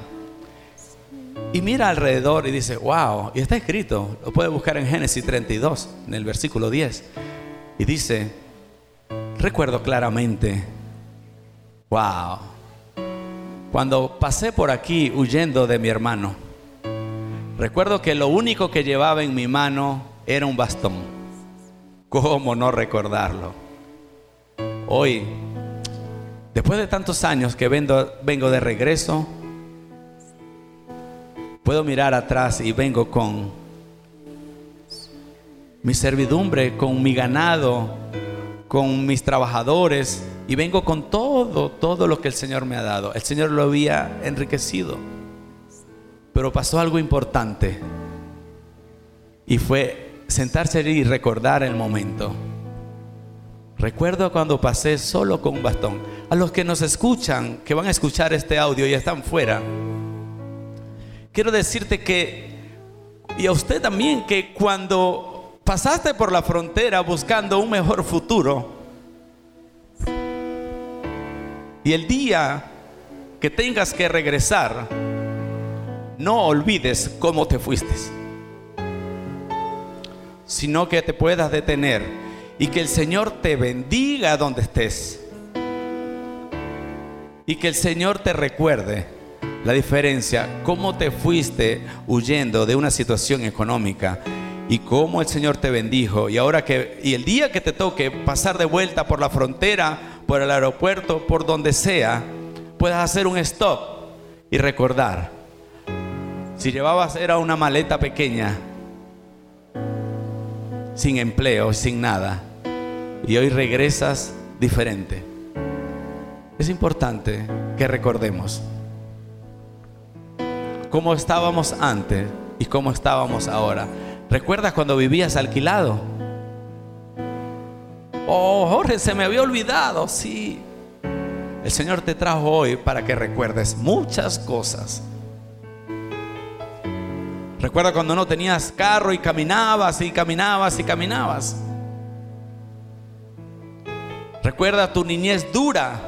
Y mira alrededor y dice, wow, y está escrito, lo puede buscar en Génesis 32, en el versículo 10. Y dice, recuerdo claramente, wow, cuando pasé por aquí huyendo de mi hermano, recuerdo que lo único que llevaba en mi mano era un bastón. ¿Cómo no recordarlo? Hoy, después de tantos años que vengo, vengo de regreso, Puedo mirar atrás y vengo con mi servidumbre, con mi ganado, con mis trabajadores y vengo con todo, todo lo que el Señor me ha dado. El Señor lo había enriquecido. Pero pasó algo importante y fue sentarse y recordar el momento. Recuerdo cuando pasé solo con un bastón. A los que nos escuchan, que van a escuchar este audio y están fuera, quiero decirte que, y a usted también, que cuando pasaste por la frontera buscando un mejor futuro, y el día que tengas que regresar, no olvides cómo te fuiste, sino que te puedas detener y que el Señor te bendiga donde estés. Y que el Señor te recuerde la diferencia, cómo te fuiste huyendo de una situación económica y cómo el Señor te bendijo. Y ahora que, y el día que te toque pasar de vuelta por la frontera, por el aeropuerto, por donde sea, puedas hacer un stop y recordar. Si llevabas era una maleta pequeña, sin empleo, sin nada, y hoy regresas diferente. Es importante que recordemos cómo estábamos antes y cómo estábamos ahora. ¿Recuerdas cuando vivías alquilado? Oh, Jorge, se me había olvidado, sí. El Señor te trajo hoy para que recuerdes muchas cosas. Recuerda cuando no tenías carro y caminabas y caminabas y caminabas. Recuerda tu niñez dura.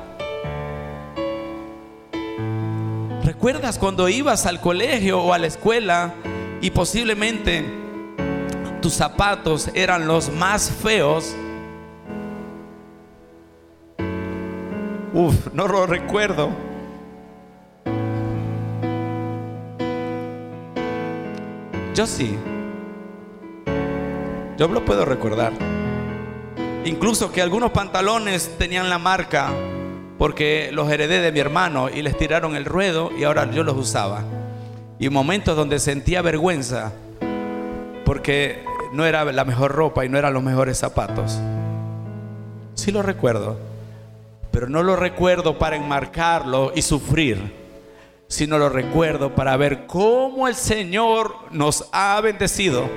¿Recuerdas cuando ibas al colegio o a la escuela y posiblemente tus zapatos eran los más feos? Uf, no lo recuerdo. Yo sí. Yo lo puedo recordar. Incluso que algunos pantalones tenían la marca porque los heredé de mi hermano y les tiraron el ruedo y ahora yo los usaba. Y momentos donde sentía vergüenza porque no era la mejor ropa y no eran los mejores zapatos. Sí lo recuerdo, pero no lo recuerdo para enmarcarlo y sufrir, sino lo recuerdo para ver cómo el Señor nos ha bendecido.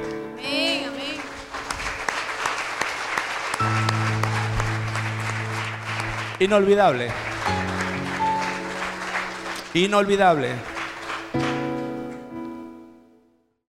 Inolvidable. Inolvidable.